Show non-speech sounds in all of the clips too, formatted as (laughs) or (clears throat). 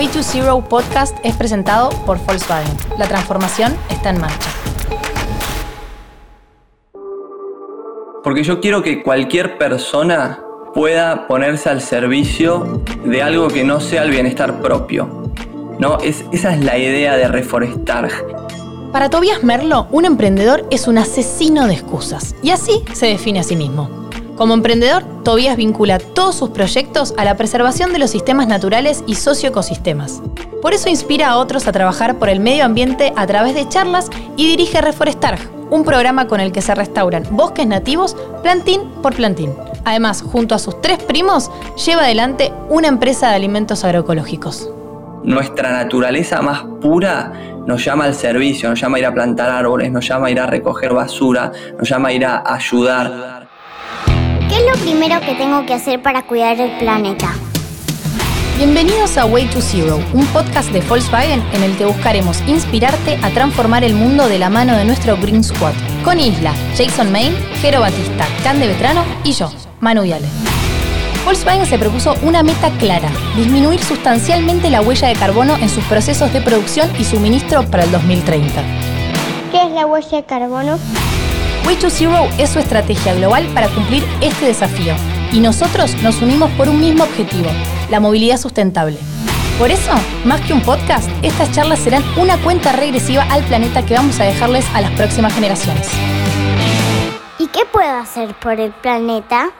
Way to Zero Podcast es presentado por Volkswagen. La transformación está en marcha. Porque yo quiero que cualquier persona pueda ponerse al servicio de algo que no sea el bienestar propio. ¿no? Es, esa es la idea de reforestar. Para Tobias Merlo, un emprendedor es un asesino de excusas. Y así se define a sí mismo. Como emprendedor, Tobias vincula todos sus proyectos a la preservación de los sistemas naturales y socioecosistemas. Por eso inspira a otros a trabajar por el medio ambiente a través de charlas y dirige Reforestar, un programa con el que se restauran bosques nativos plantín por plantín. Además, junto a sus tres primos, lleva adelante una empresa de alimentos agroecológicos. Nuestra naturaleza más pura nos llama al servicio, nos llama a ir a plantar árboles, nos llama a ir a recoger basura, nos llama a ir a ayudar. ¿Qué es lo primero que tengo que hacer para cuidar el planeta? Bienvenidos a Way to Zero, un podcast de Volkswagen en el que buscaremos inspirarte a transformar el mundo de la mano de nuestro Green Squad. Con Isla, Jason Main, Jero Batista, Cande Vetrano y yo, Manu Viale. Volkswagen se propuso una meta clara, disminuir sustancialmente la huella de carbono en sus procesos de producción y suministro para el 2030. ¿Qué es la huella de carbono? Way to Zero es su estrategia global para cumplir este desafío y nosotros nos unimos por un mismo objetivo, la movilidad sustentable. Por eso, más que un podcast, estas charlas serán una cuenta regresiva al planeta que vamos a dejarles a las próximas generaciones. ¿Y qué puedo hacer por el planeta?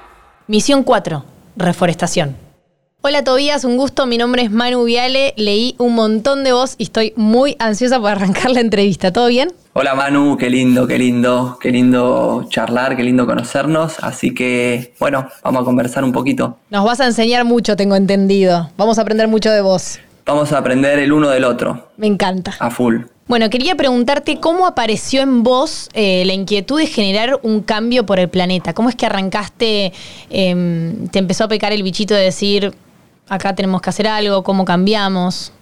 Misión 4. Reforestación. Hola Tobías, un gusto. Mi nombre es Manu Viale. Leí un montón de vos y estoy muy ansiosa por arrancar la entrevista. ¿Todo bien? Hola Manu, qué lindo, qué lindo, qué lindo charlar, qué lindo conocernos. Así que, bueno, vamos a conversar un poquito. Nos vas a enseñar mucho, tengo entendido. Vamos a aprender mucho de vos. Vamos a aprender el uno del otro. Me encanta. A full. Bueno, quería preguntarte cómo apareció en vos eh, la inquietud de generar un cambio por el planeta. ¿Cómo es que arrancaste, em, te empezó a pecar el bichito de decir, acá tenemos que hacer algo, cómo cambiamos?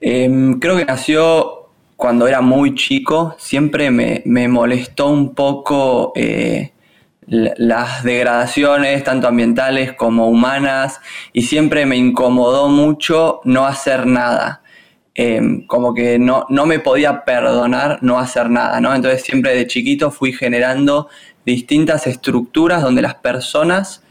Em, creo que nació cuando era muy chico. Siempre me, molestó un poco eh, las degradaciones, tanto ambientales como humanas, y siempre me incomodó mucho no hacer nada. Em, como que no, no me podía perdonar no hacer nada, ¿no? Entonces siempre de chiquito fui generando distintas estructuras donde las personas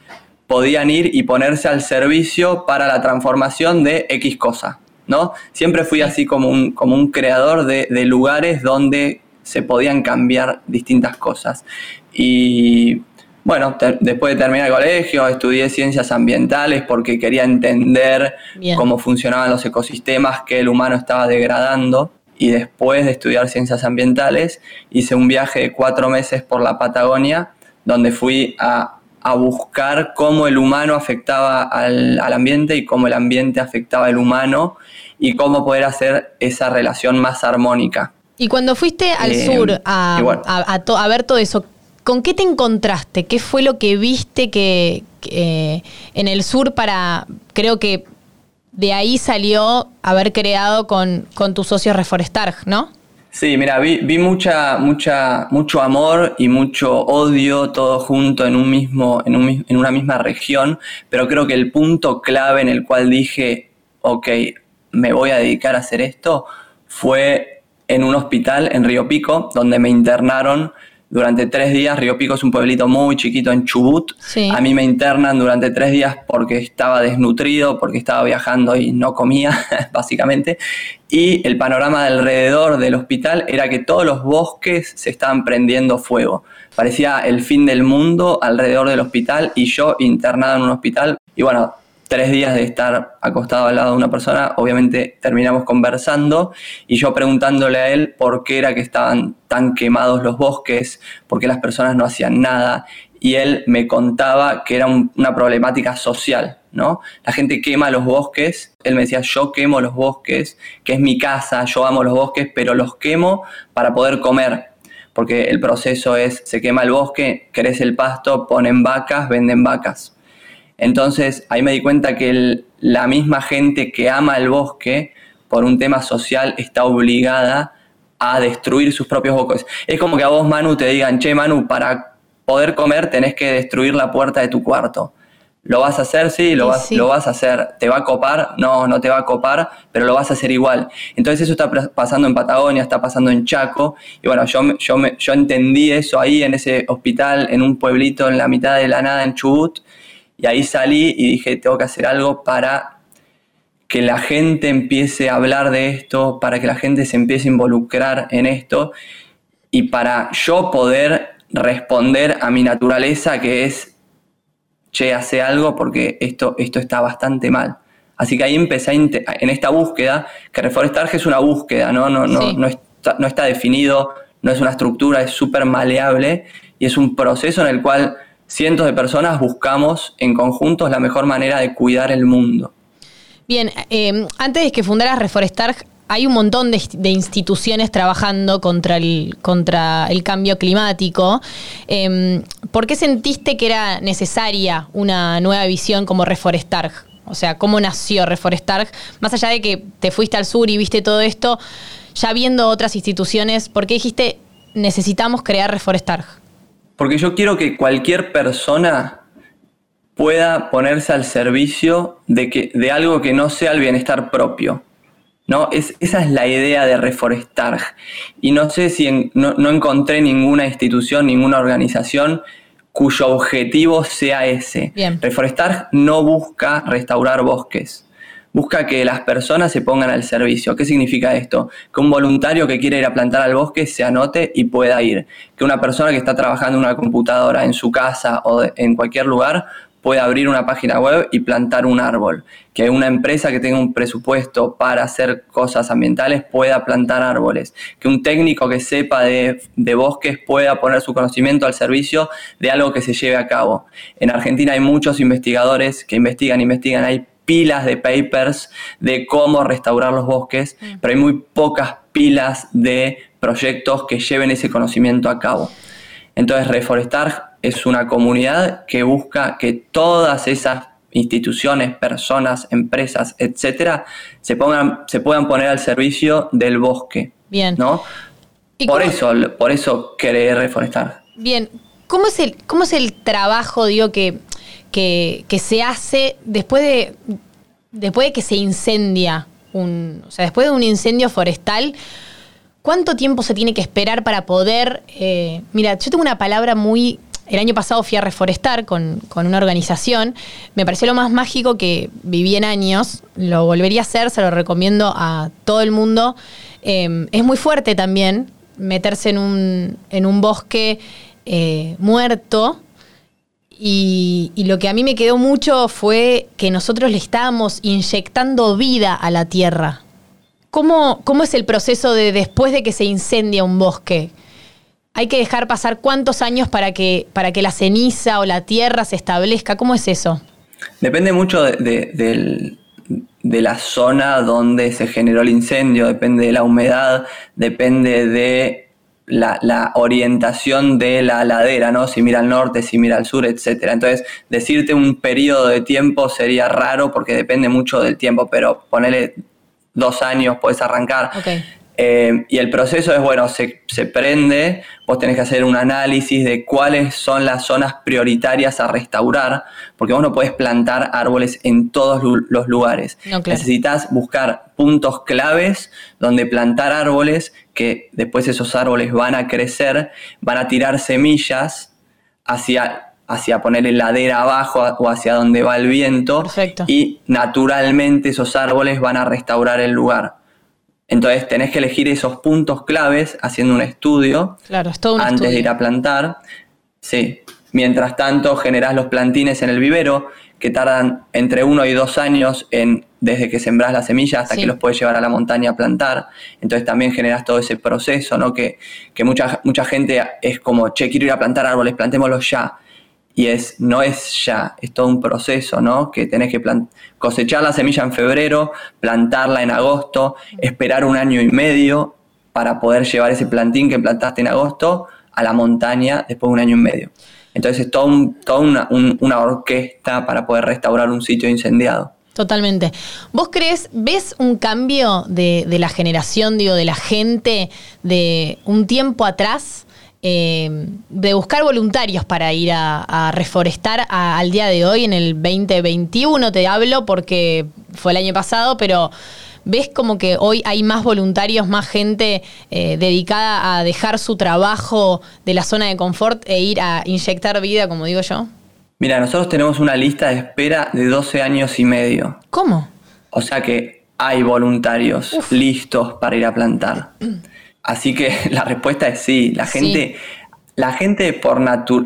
podían ir y ponerse al servicio para la transformación de X cosa, ¿no? Siempre fui así como un, como un creador de, lugares donde se podían cambiar distintas cosas. Y bueno, después de terminar el colegio, estudié ciencias ambientales porque quería entender cómo funcionaban los ecosistemas que el humano estaba degradando. Y después de estudiar ciencias ambientales, hice un viaje de cuatro meses por la Patagonia, donde fui a a buscar cómo el humano afectaba al, ambiente y cómo el ambiente afectaba al humano y cómo poder hacer esa relación más armónica. Y cuando fuiste al eh, sur a, a, ver todo eso, ¿con qué te encontraste? ¿Qué fue lo que viste que, en el sur para, creo que de ahí salió haber creado con, con tus socios Reforestar, ¿no? Sí, mira, vi, mucha, mucha, mucho amor y mucho odio todo junto en un mismo, en, un, en una misma región, pero creo que el punto clave en el cual dije, ok, me voy a dedicar a hacer esto, fue en un hospital en Río Pico, donde me internaron durante tres días. Río Pico es un pueblito muy chiquito en Chubut. A mí me internan durante tres días porque estaba desnutrido, porque estaba viajando y no comía, (laughs) básicamente. Y el panorama alrededor del hospital era que todos los bosques se estaban prendiendo fuego. Parecía el fin del mundo alrededor del hospital y yo internado en un hospital. Y bueno, tres días de estar acostado al lado de una persona, obviamente terminamos conversando y yo preguntándole a él por qué era que estaban tan quemados los bosques, por qué las personas no hacían nada y él me contaba que era una problemática social, ¿no? La gente quema los bosques, él me decía, yo quemo los bosques, que es mi casa, yo amo los bosques, pero los quemo para poder comer, porque el proceso es, se quema el bosque, crece el pasto, ponen vacas, venden vacas. Entonces ahí me di cuenta que la misma gente que ama el bosque por un tema social está obligada a destruir sus propios bosques. Es como que a vos, Manu, te digan, che, Manu, para poder comer tenés que destruir la puerta de tu cuarto. ¿Lo vas a hacer? Sí, lo, vas, lo vas a hacer. ¿Te va a copar? No, no te va a copar, pero lo vas a hacer igual. Entonces eso está pasando en Patagonia, está pasando en Chaco. Y bueno, yo, yo, yo entendí eso ahí en ese hospital, en un pueblito en la mitad de la nada en Chubut. Y ahí salí y dije, tengo que hacer algo para que la gente empiece a hablar de esto, para que la gente se empiece a involucrar en esto y para yo poder responder a mi naturaleza que es che, hace algo porque esto, esto está bastante mal. Así que ahí empecé en esta búsqueda, que reforestarge es una búsqueda, ¿no? No, no, no, está, no está definido, no es una estructura, es súper maleable y es un proceso en el cual cientos de personas buscamos en conjunto la mejor manera de cuidar el mundo. Bien, eh, antes de que fundaras Reforestar, hay un montón de, instituciones trabajando contra el, contra el cambio climático. Em, ¿Por qué sentiste que era necesaria una nueva visión como Reforestar? O sea, ¿cómo nació Reforestar? Más allá de que te fuiste al sur y viste todo esto, ya viendo otras instituciones, ¿por qué dijiste necesitamos crear Reforestar? Porque yo quiero que cualquier persona pueda ponerse al servicio de, que, de algo que no sea el bienestar propio. ¿no? Es, esa es la idea de reforestar. Y no sé si no, encontré ninguna institución, ninguna organización cuyo objetivo sea ese. Reforestar no busca restaurar bosques. Busca que las personas se pongan al servicio. ¿Qué significa esto? Que un voluntario que quiere ir a plantar al bosque se anote y pueda ir. Que una persona que está trabajando en una computadora en su casa o en cualquier lugar puede abrir una página web y plantar un árbol. Que una empresa que tenga un presupuesto para hacer cosas ambientales pueda plantar árboles. Que un técnico que sepa de, bosques pueda poner su conocimiento al servicio de algo que se lleve a cabo. En Argentina hay muchos investigadores que investigan, investigan, hay pilas de papers de cómo restaurar los bosques, mm. pero hay muy pocas pilas de proyectos que lleven ese conocimiento a cabo. Entonces, reforestar es una comunidad que busca que todas esas instituciones, personas, empresas, etcétera, se, pongan, se puedan poner al servicio del bosque. Bien. ¿no? Por eso, por eso querer reforestar. Bien. ¿Cómo es el, cómo es el trabajo, digo, que, que, se hace después de, después de que se incendia un. O sea, después de un incendio forestal? ¿Cuánto tiempo se tiene que esperar para poder... Eh, mira, yo tengo una palabra muy el año pasado fui a reforestar con, una organización. Me pareció lo más mágico que viví en años. Lo volvería a hacer, se lo recomiendo a todo el mundo. Em, es muy fuerte también meterse en un, en un bosque eh, muerto. Y, lo que a mí me quedó mucho fue que nosotros le estábamos inyectando vida a la tierra. ¿Cómo, ¿Cómo es el proceso de después de que se incendia un bosque? hay que dejar pasar cuántos años para que, para que la ceniza o la tierra se establezca. ¿Cómo es eso? Depende mucho de, la zona donde se generó el incendio, depende de la humedad, depende de la, orientación de la ladera, ¿no? Si mira al norte, si mira al sur, etc. Entonces, decirte un periodo de tiempo sería raro porque depende mucho del tiempo, pero ponele dos años, puedes arrancar. Eh, y el proceso es, bueno, se, prende, vos tenés que hacer un análisis de cuáles son las zonas prioritarias a restaurar, porque vos no podés plantar árboles en todos los lugares. Necesitas buscar puntos claves donde plantar árboles, que después esos árboles van a crecer, van a tirar semillas hacia hacia poner el ladera abajo o hacia donde va el viento y naturalmente esos árboles van a restaurar el lugar. Entonces tenés que elegir esos puntos claves haciendo un estudio claro, es todo un antes de ir a plantar. Sí. Mientras tanto, generás los plantines en el vivero, que tardan entre uno y dos años en, desde que sembrás la semilla hasta que los puedes llevar a la montaña a plantar. Entonces también generás todo ese proceso, ¿no? Que, que mucha, mucha gente es como, che, quiero ir a plantar árboles, plantémoslos ya y es, no es ya, es todo un proceso, ¿no? Que tenés que cosechar la semilla en febrero, plantarla en agosto, esperar un año y medio para poder llevar ese plantín que plantaste en agosto a la montaña después de un año y medio. Entonces es todo toda una, orquesta para poder restaurar un sitio incendiado. Totalmente. ¿Vos crees, ves un cambio de, de, la generación, digo, de la gente de un tiempo atrás eh, de buscar voluntarios para ir a, reforestar al día de hoy, en el 2021 te hablo porque fue el año pasado, pero ¿ves como que hoy hay más voluntarios, más gente eh, dedicada a dejar su trabajo de la zona de confort e ir a inyectar vida, como digo yo? Mira, nosotros tenemos una lista de espera de 12 años y medio. ¿Cómo? O sea que hay voluntarios listos para ir a plantar. (clears throat) Así que (laughs) la respuesta es sí. La gente, la gente por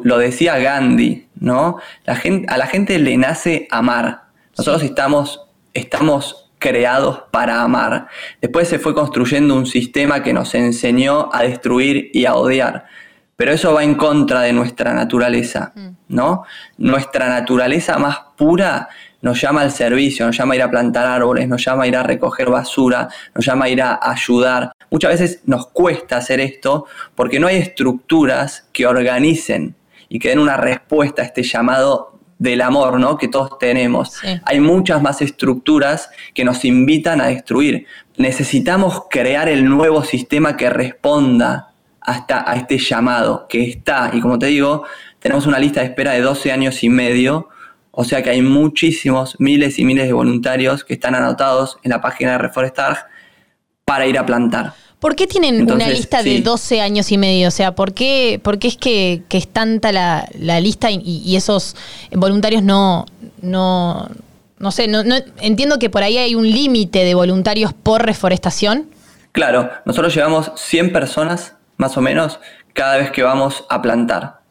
lo decía Gandhi, ¿no? La gente, a la gente le nace amar. Nosotros estamos, estamos creados para amar. Después se fue construyendo un sistema que nos enseñó a destruir y a odiar. Pero eso va en contra de nuestra naturaleza, mm. ¿no? Nuestra naturaleza más pura nos llama al servicio, nos llama a ir a plantar árboles, nos llama a ir a recoger basura, nos llama a ir a ayudar. Muchas veces nos cuesta hacer esto porque no hay estructuras que organicen y que den una respuesta a este llamado del amor, ¿no? Que todos tenemos. Hay muchas más estructuras que nos invitan a destruir. Necesitamos crear el nuevo sistema que responda hasta a este llamado que está. Y como te digo, tenemos una lista de espera de 12 años y medio o sea que hay muchísimos, miles y miles de voluntarios que están anotados en la página de Reforestar para ir a plantar. ¿Por qué tienen una lista de 12 años y medio? O sea, ¿por qué, por qué es que, es tanta la, lista y, esos voluntarios no, no, no sé, no, entiendo que por ahí hay un límite de voluntarios por reforestación? Claro, nosotros llevamos 100 personas, más o menos, cada vez que vamos a plantar.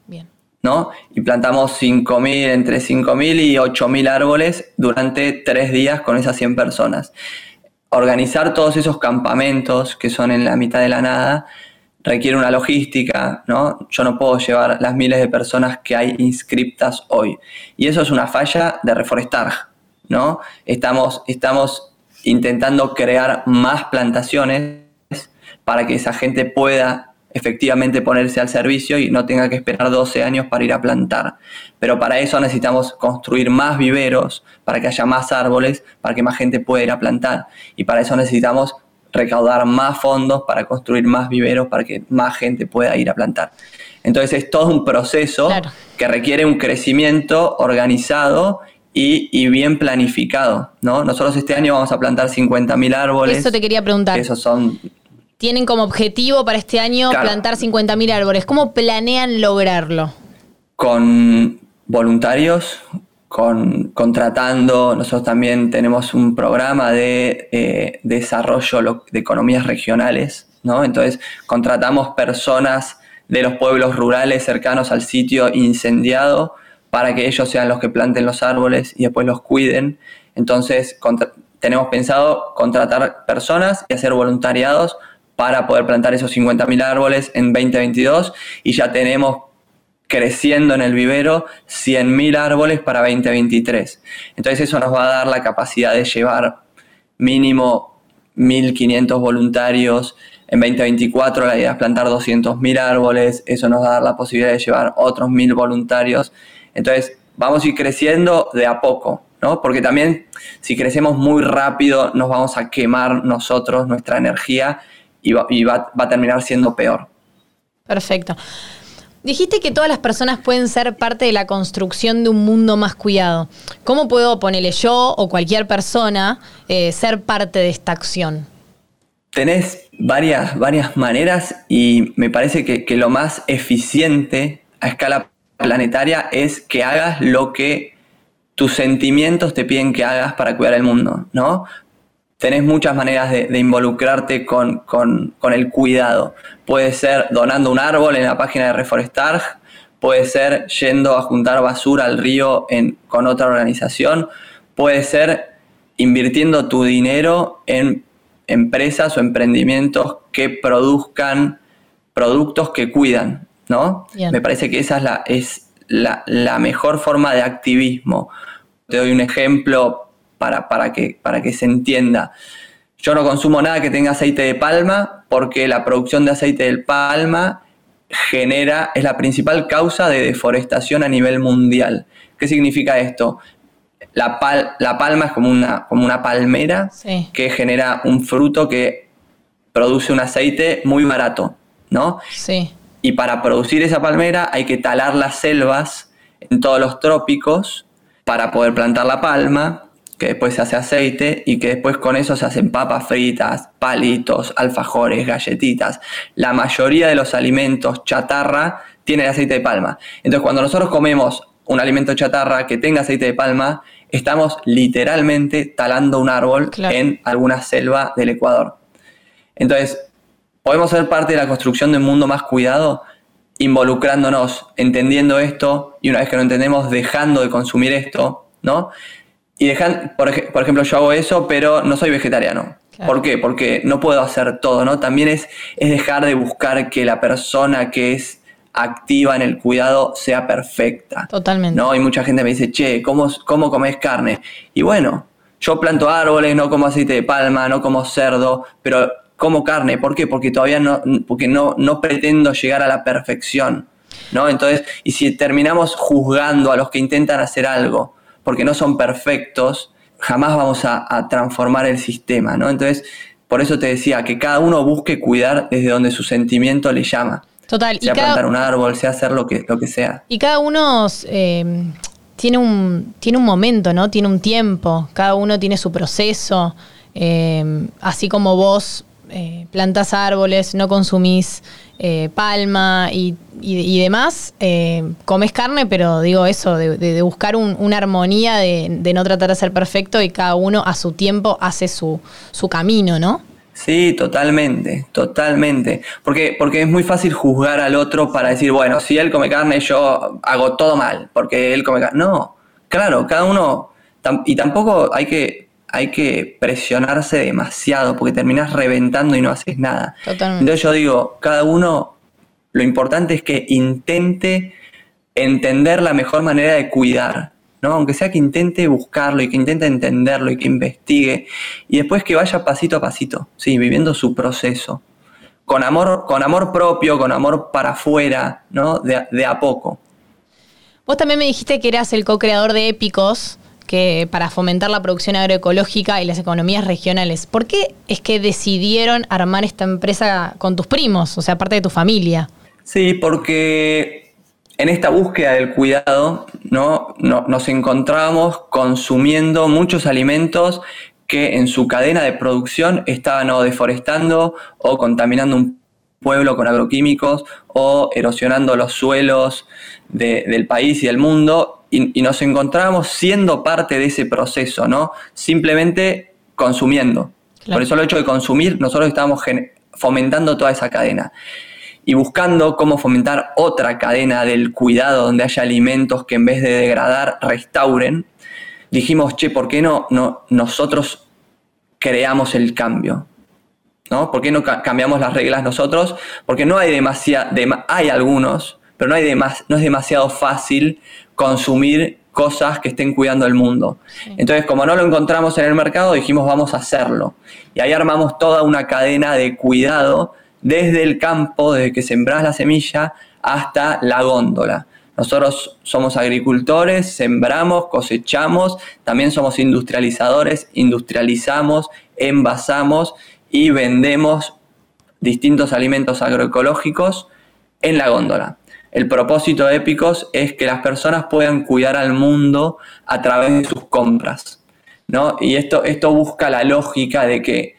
¿No? Y plantamos 5.000, entre 5.000 y 8.000 árboles durante tres días con esas 100 personas. Organizar todos esos campamentos que son en la mitad de la nada requiere una logística, ¿no? Yo no puedo llevar las miles de personas que hay inscriptas hoy. Y eso es una falla de reforestar, ¿no? Estamos, estamos intentando crear más plantaciones para que esa gente pueda efectivamente ponerse al servicio y no tenga que esperar 12 años para ir a plantar. Pero para eso necesitamos construir más viveros, para que haya más árboles, para que más gente pueda ir a plantar. Y para eso necesitamos recaudar más fondos para construir más viveros, para que más gente pueda ir a plantar. Entonces es todo un proceso que requiere un crecimiento organizado y, bien planificado. ¿no? Nosotros este año vamos a plantar 50.000 árboles. Eso te quería preguntar. Esos son tienen como objetivo para este año plantar 50.000 árboles. ¿Cómo planean lograrlo? Con voluntarios, con, contratando, nosotros también tenemos un programa de eh, desarrollo de economías regionales, ¿no? Entonces contratamos personas de los pueblos rurales cercanos al sitio incendiado para que ellos sean los que planten los árboles y después los cuiden. Entonces tenemos pensado contratar personas y hacer voluntariados para poder plantar esos 50.000 árboles en 2022 y ya tenemos creciendo en el vivero 100.000 árboles para 2023. Entonces eso nos va a dar la capacidad de llevar mínimo 1.500 voluntarios. En 2024 la idea es plantar 200.000 árboles. Eso nos va a dar la posibilidad de llevar otros 1.000 voluntarios. Entonces vamos a ir creciendo de a poco. ¿no? Porque también si crecemos muy rápido nos vamos a quemar nosotros nuestra energía y, va, a terminar siendo peor. Perfecto. Dijiste que todas las personas pueden ser parte de la construcción de un mundo más cuidado. ¿Cómo puedo ponerle yo o cualquier persona eh, ser parte de esta acción? Tenés varias, varias maneras y me parece que, que lo más eficiente a escala planetaria es que hagas lo que tus sentimientos te piden que hagas para cuidar el mundo, ¿no? Tenés muchas maneras de, involucrarte con, el cuidado. Puede ser donando un árbol en la página de Reforestar, puede ser yendo a juntar basura al río con otra organización, puede ser invirtiendo tu dinero en empresas o emprendimientos que produzcan productos que cuidan, ¿no? Me parece que esa es, la, es la mejor forma de activismo. Te doy un ejemplo para, que, para que se entienda. Yo no consumo nada que tenga aceite de palma porque la producción de aceite de palma genera, es la principal causa de deforestación a nivel mundial. ¿Qué significa esto? La, la palma es como una, como una palmera que genera un fruto que produce un aceite muy barato, ¿no? Sí. Y para producir esa palmera hay que talar las selvas en todos los trópicos para poder plantar la palma, que después se hace aceite y que después con eso se hacen papas fritas, palitos, alfajores, galletitas. La mayoría de los alimentos chatarra tienen aceite de palma. Entonces cuando nosotros comemos un alimento chatarra que tenga aceite de palma, estamos literalmente talando un árbol en alguna selva del Ecuador. Entonces, podemos ser parte de la construcción de un mundo más cuidado involucrándonos, entendiendo esto y una vez que lo entendemos, dejando de consumir esto, ¿no? Y dejan, por, ejemplo, yo hago eso, pero no soy vegetariano. ¿Por qué? Porque no puedo hacer todo, ¿no? También es, es dejar de buscar que la persona que es activa en el cuidado sea perfecta. Totalmente. ¿no? Y mucha gente me dice, che, ¿cómo, cómo comes carne? Y bueno, yo planto árboles, no como aceite de palma, no como cerdo, pero como carne. ¿Por qué? Porque todavía no, porque no, no pretendo llegar a la perfección. ¿no? Entonces, y si terminamos juzgando a los que intentan hacer algo porque no son perfectos, jamás vamos a, a transformar el sistema, ¿no? Entonces, por eso te decía que cada uno busque cuidar desde donde su sentimiento le llama. Total. Sea plantar un árbol, sea hacer lo que, lo que sea. Y cada uno eh, tiene, un, tiene un momento, ¿no? Tiene un tiempo. Cada uno tiene su proceso. Eh, así como vos eh, plantas árboles, no consumís palma y, demás, comes carne, pero digo eso, de, buscar una armonía, de, de, no tratar de ser perfecto y cada uno a su tiempo hace su, su camino, ¿no? Sí, totalmente, totalmente. Porque, porque es muy fácil juzgar al otro para decir, bueno, si él come carne, yo hago todo mal, porque él come carne. No, claro, cada uno. Y tampoco hay que, hay que presionarse demasiado, porque terminas reventando y no haces nada. Totalmente. Entonces yo digo, cada uno, lo importante es que intente entender la mejor manera de cuidar. ¿no? Aunque sea que intente buscarlo y que intente entenderlo y que investigue y después que vaya pasito a pasito, sí, viviendo su proceso. Con amor, con amor propio, con amor para afuera, ¿no? De, a poco. Vos también me dijiste que eras el co-creador de Épicos, para fomentar la producción agroecológica y las economías regionales. ¿Por qué es que decidieron armar esta empresa con tus primos, o sea, parte de tu familia? Sí, porque en esta búsqueda del cuidado, ¿no? nos encontramos consumiendo muchos alimentos que en su cadena de producción estaban o deforestando o contaminando un pueblo con agroquímicos o erosionando los suelos del país y del mundo y, nos encontramos siendo parte de ese proceso, ¿no? Simplemente consumiendo. Por eso el hecho de consumir, nosotros estamos fomentando toda esa cadena y buscando cómo fomentar otra cadena del cuidado donde haya alimentos que en vez de degradar restauren, dijimos, che, ¿por qué no, no nosotros creamos el cambio? ¿No? ¿Por qué no cambiamos las reglas nosotros? Porque no hay demasiado, hay algunos, pero no, hay no es demasiado fácil consumir cosas que estén cuidando el mundo. Entonces, como no lo encontramos en el mercado, dijimos vamos a hacerlo. Y ahí armamos toda una cadena de cuidado desde el campo, desde que sembras la semilla hasta la góndola. Nosotros somos agricultores, sembramos, cosechamos, también somos industrializadores, industrializamos, envasamos y vendemos distintos alimentos agroecológicos en la góndola. El propósito de Épicos es que las personas puedan cuidar al mundo a través de sus compras. ¿no? Y esto, esto busca la lógica de que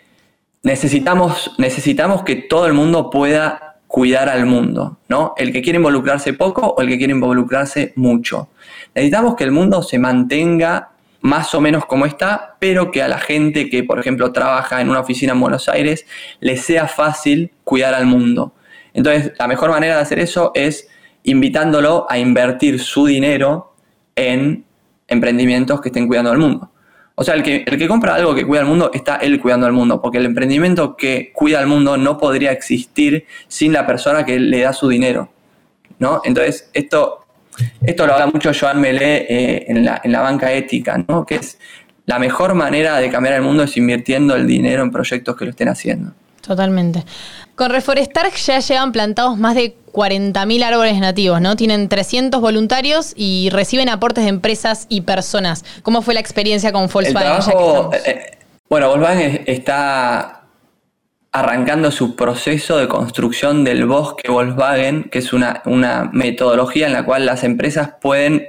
necesitamos, necesitamos que todo el mundo pueda cuidar al mundo, ¿no? El que quiere involucrarse poco o el que quiere involucrarse mucho. Necesitamos que el mundo se mantenga más o menos como está, pero que a la gente que, por ejemplo, trabaja en una oficina en Buenos Aires, le sea fácil cuidar al mundo. Entonces, la mejor manera de hacer eso es invitándolo a invertir su dinero en emprendimientos que estén cuidando al mundo. O sea, el que, el que compra algo que cuida al mundo, está él cuidando al mundo, porque el emprendimiento que cuida al mundo no podría existir sin la persona que le da su dinero. ¿no? Entonces, esto, esto lo habla mucho Joan Melé eh, en, la, en la banca ética, ¿no? que es la mejor manera de cambiar el mundo es invirtiendo el dinero en proyectos que lo estén haciendo. Totalmente. Con Reforestar ya llevan plantados más de 40.000 árboles nativos, ¿no? Tienen 300 voluntarios y reciben aportes de empresas y personas. ¿Cómo fue la experiencia con Volkswagen? Eh, eh, bueno, Volkswagen está arrancando su proceso de construcción del bosque Volkswagen, que es una, una metodología en la cual las empresas pueden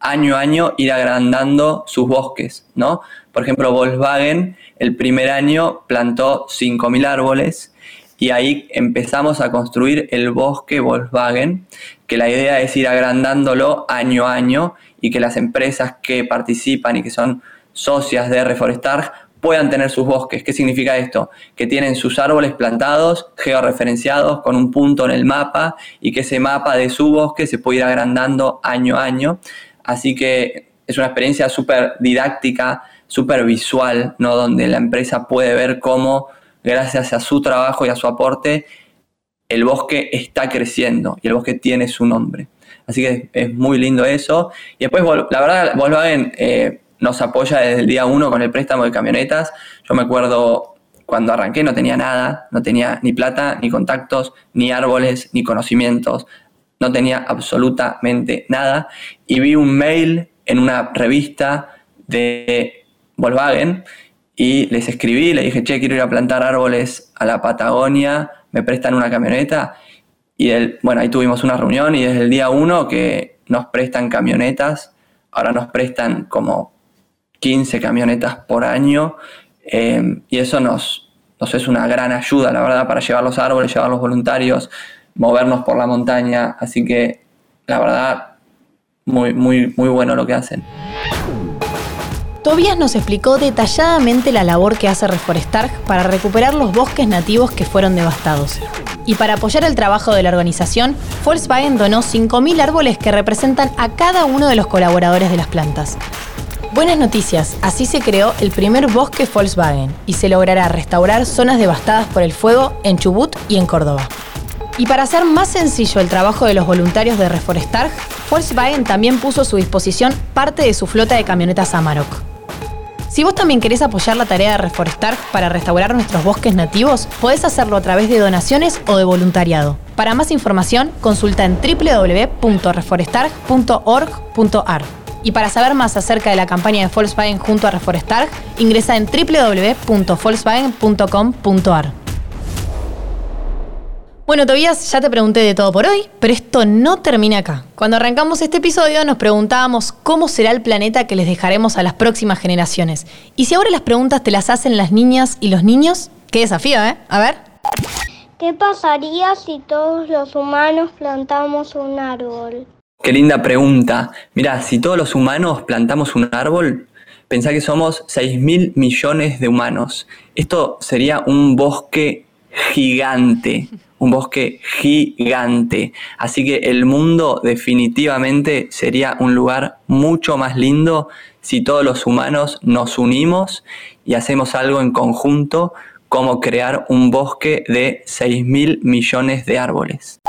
año a año ir agrandando sus bosques, ¿no? Por ejemplo, Volkswagen el primer año plantó 5.000 árboles y ahí empezamos a construir el bosque Volkswagen, que la idea es ir agrandándolo año a año y que las empresas que participan y que son socias de Reforestar puedan tener sus bosques. ¿Qué significa esto? Que tienen sus árboles plantados, georreferenciados, con un punto en el mapa y que ese mapa de su bosque se puede ir agrandando año a año. Así que es una experiencia súper didáctica, súper visual, ¿no? donde la empresa puede ver cómo, gracias a su trabajo y a su aporte, el bosque está creciendo y el bosque tiene su nombre. Así que es muy lindo eso. Y después, la verdad, Volkswagen eh, nos apoya desde el día uno con el préstamo de camionetas. Yo me acuerdo cuando arranqué no tenía nada, no tenía ni plata, ni contactos, ni árboles, ni conocimientos, no tenía absolutamente nada y vi un mail en una revista de Volkswagen y les escribí, le dije, che, quiero ir a plantar árboles a la Patagonia, me prestan una camioneta y el, bueno, ahí tuvimos una reunión y desde el día uno que nos prestan camionetas, ahora nos prestan como 15 camionetas por año eh, y eso nos, es una gran ayuda, la verdad, para llevar los árboles, llevar los voluntarios, movernos por la montaña, así que la verdad, muy, muy, muy bueno lo que hacen. Tobías nos explicó detalladamente la labor que hace Reforestar para recuperar los bosques nativos que fueron devastados. Y para apoyar el trabajo de la organización, Volkswagen donó 5.000 árboles que representan a cada uno de los colaboradores de las plantas. Buenas noticias, así se creó el primer bosque Volkswagen y se logrará restaurar zonas devastadas por el fuego en Chubut y en Córdoba. Y para hacer más sencillo el trabajo de los voluntarios de Reforestar, Volkswagen también puso a su disposición parte de su flota de camionetas Amarok. Si vos también querés apoyar la tarea de Reforestar para restaurar nuestros bosques nativos, podés hacerlo a través de donaciones o de voluntariado. Para más información, consulta en www.reforestar.org.ar. Y para saber más acerca de la campaña de Volkswagen junto a Reforestar, ingresa en www.volkswagen.com.ar. Bueno, Tobías, ya te pregunté de todo por hoy, pero esto no termina acá. Cuando arrancamos este episodio nos preguntábamos cómo será el planeta que les dejaremos a las próximas generaciones. Y si ahora las preguntas te las hacen las niñas y los niños, qué desafío, ¿eh? A ver. ¿Qué pasaría si todos los humanos plantamos un árbol? Qué linda pregunta. Mira, si todos los humanos plantamos un árbol, pensá que somos 6 mil millones de humanos. Esto sería un bosque gigante, un bosque gigante. Así que el mundo definitivamente sería un lugar mucho más lindo si todos los humanos nos unimos y hacemos algo en conjunto como crear un bosque de 6 mil millones de árboles.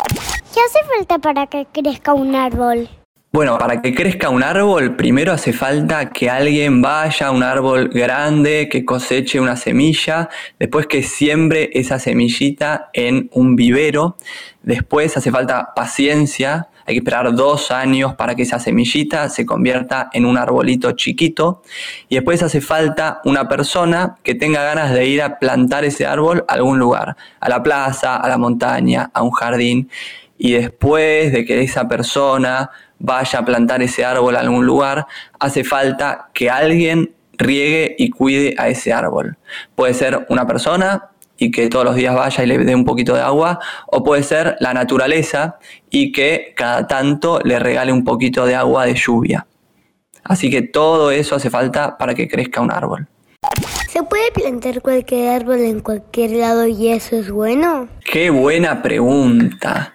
¿Qué hace falta para que crezca un árbol? Bueno, para que crezca un árbol, primero hace falta que alguien vaya a un árbol grande, que coseche una semilla, después que siembre esa semillita en un vivero, después hace falta paciencia, hay que esperar dos años para que esa semillita se convierta en un arbolito chiquito. Y después hace falta una persona que tenga ganas de ir a plantar ese árbol a algún lugar, a la plaza, a la montaña, a un jardín. Y después de que esa persona vaya a plantar ese árbol a algún lugar, hace falta que alguien riegue y cuide a ese árbol. Puede ser una persona, y que todos los días vaya y le dé un poquito de agua, o puede ser la naturaleza y que cada tanto le regale un poquito de agua de lluvia. Así que todo eso hace falta para que crezca un árbol. ¿Se puede plantar cualquier árbol en cualquier lado y eso es bueno? Qué buena pregunta.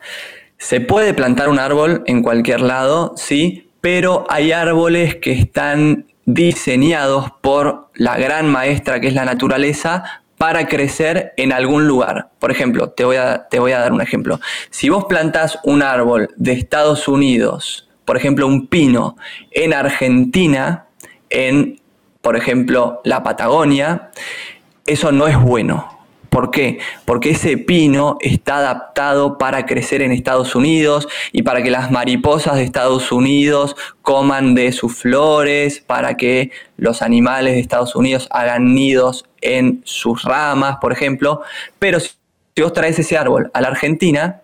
Se puede plantar un árbol en cualquier lado, sí, pero hay árboles que están diseñados por la gran maestra que es la naturaleza para crecer en algún lugar. Por ejemplo, te voy a, te voy a dar un ejemplo. Si vos plantás un árbol de Estados Unidos, por ejemplo, un pino, en Argentina, en, por ejemplo, la Patagonia, eso no es bueno. ¿Por qué? Porque ese pino está adaptado para crecer en Estados Unidos y para que las mariposas de Estados Unidos coman de sus flores, para que los animales de Estados Unidos hagan nidos en sus ramas, por ejemplo. Pero si vos traes ese árbol a la Argentina,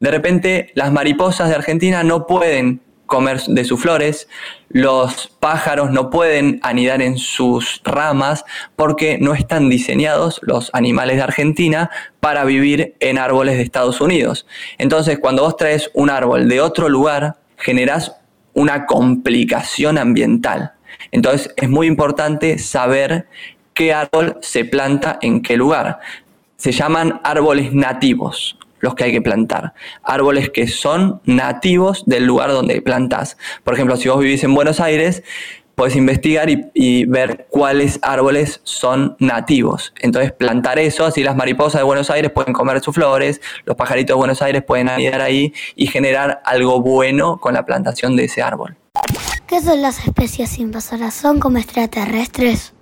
de repente las mariposas de Argentina no pueden comer de sus flores, los pájaros no pueden anidar en sus ramas porque no están diseñados los animales de Argentina para vivir en árboles de Estados Unidos. Entonces, cuando vos traes un árbol de otro lugar, generás una complicación ambiental. Entonces, es muy importante saber qué árbol se planta en qué lugar. Se llaman árboles nativos los que hay que plantar. Árboles que son nativos del lugar donde plantas. Por ejemplo, si vos vivís en Buenos Aires, puedes investigar y, ver cuáles árboles son nativos. Entonces plantar eso, así las mariposas de Buenos Aires pueden comer sus flores, los pajaritos de Buenos Aires pueden anidar ahí y generar algo bueno con la plantación de ese árbol. ¿Qué son las especies invasoras? ¿Son como extraterrestres?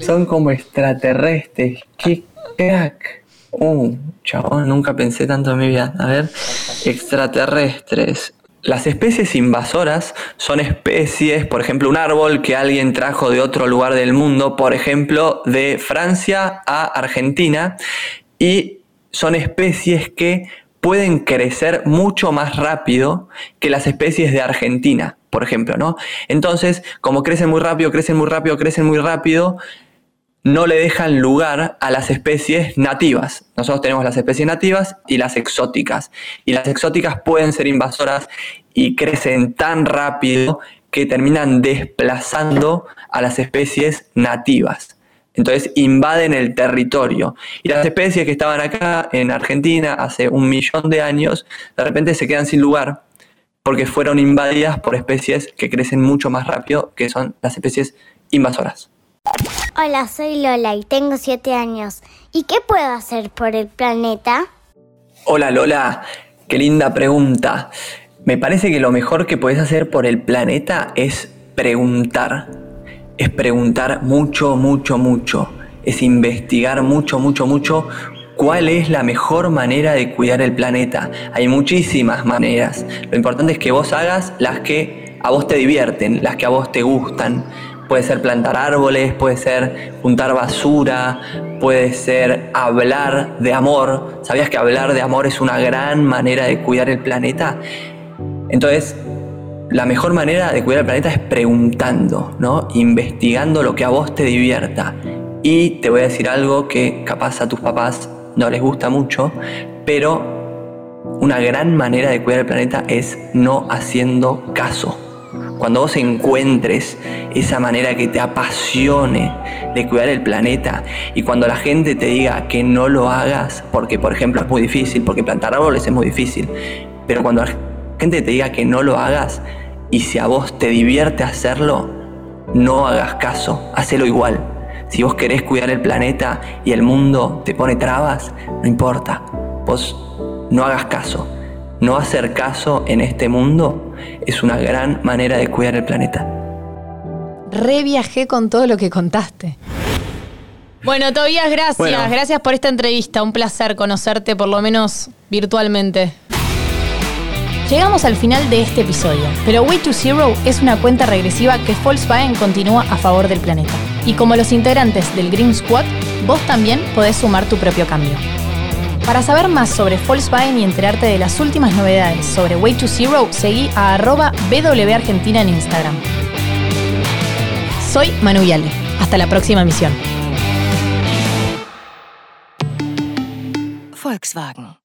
Son como extraterrestres. ¡Qué crack! Uh, chabón, nunca pensé tanto en mi vida. A ver, extraterrestres. Las especies invasoras son especies, por ejemplo, un árbol que alguien trajo de otro lugar del mundo, por ejemplo, de Francia a Argentina, y son especies que pueden crecer mucho más rápido que las especies de Argentina por ejemplo, ¿no? Entonces, como crecen muy rápido, crecen muy rápido, crecen muy rápido, no le dejan lugar a las especies nativas. Nosotros tenemos las especies nativas y las exóticas. Y las exóticas pueden ser invasoras y crecen tan rápido que terminan desplazando a las especies nativas. Entonces invaden el territorio. Y las especies que estaban acá en Argentina hace un millón de años, de repente se quedan sin lugar porque fueron invadidas por especies que crecen mucho más rápido, que son las especies invasoras. Hola, soy Lola y tengo 7 años. ¿Y qué puedo hacer por el planeta? Hola Lola, qué linda pregunta. Me parece que lo mejor que puedes hacer por el planeta es preguntar. Es preguntar mucho, mucho, mucho. Es investigar mucho, mucho, mucho ¿Cuál es la mejor manera de cuidar el planeta? Hay muchísimas maneras. Lo importante es que vos hagas las que a vos te divierten, las que a vos te gustan. Puede ser plantar árboles, puede ser juntar basura, puede ser hablar de amor. ¿Sabías que hablar de amor es una gran manera de cuidar el planeta? Entonces, la mejor manera de cuidar el planeta es preguntando, ¿no? Investigando lo que a vos te divierta. Y te voy a decir algo que capaz a tus papás no les gusta mucho, pero una gran manera de cuidar el planeta es no haciendo caso. Cuando vos encuentres esa manera que te apasione de cuidar el planeta y cuando la gente te diga que no lo hagas, porque por ejemplo es muy difícil, porque plantar árboles es muy difícil, pero cuando la gente te diga que no lo hagas y si a vos te divierte hacerlo, no hagas caso, hacelo igual. Si vos querés cuidar el planeta y el mundo te pone trabas, no importa. Vos no hagas caso. No hacer caso en este mundo es una gran manera de cuidar el planeta. Reviajé con todo lo que contaste. Bueno, Tobías, gracias. Gracias por esta entrevista. Un placer conocerte, por lo menos virtualmente. Llegamos al final de este episodio, pero Way to Zero es una cuenta regresiva que Volkswagen continúa a favor del planeta. Y como los integrantes del Green Squad, vos también podés sumar tu propio cambio. Para saber más sobre Volkswagen y enterarte de las últimas novedades sobre Way to Zero, seguí a arroba en Instagram. Soy Manu Viale. Hasta la próxima misión. Volkswagen.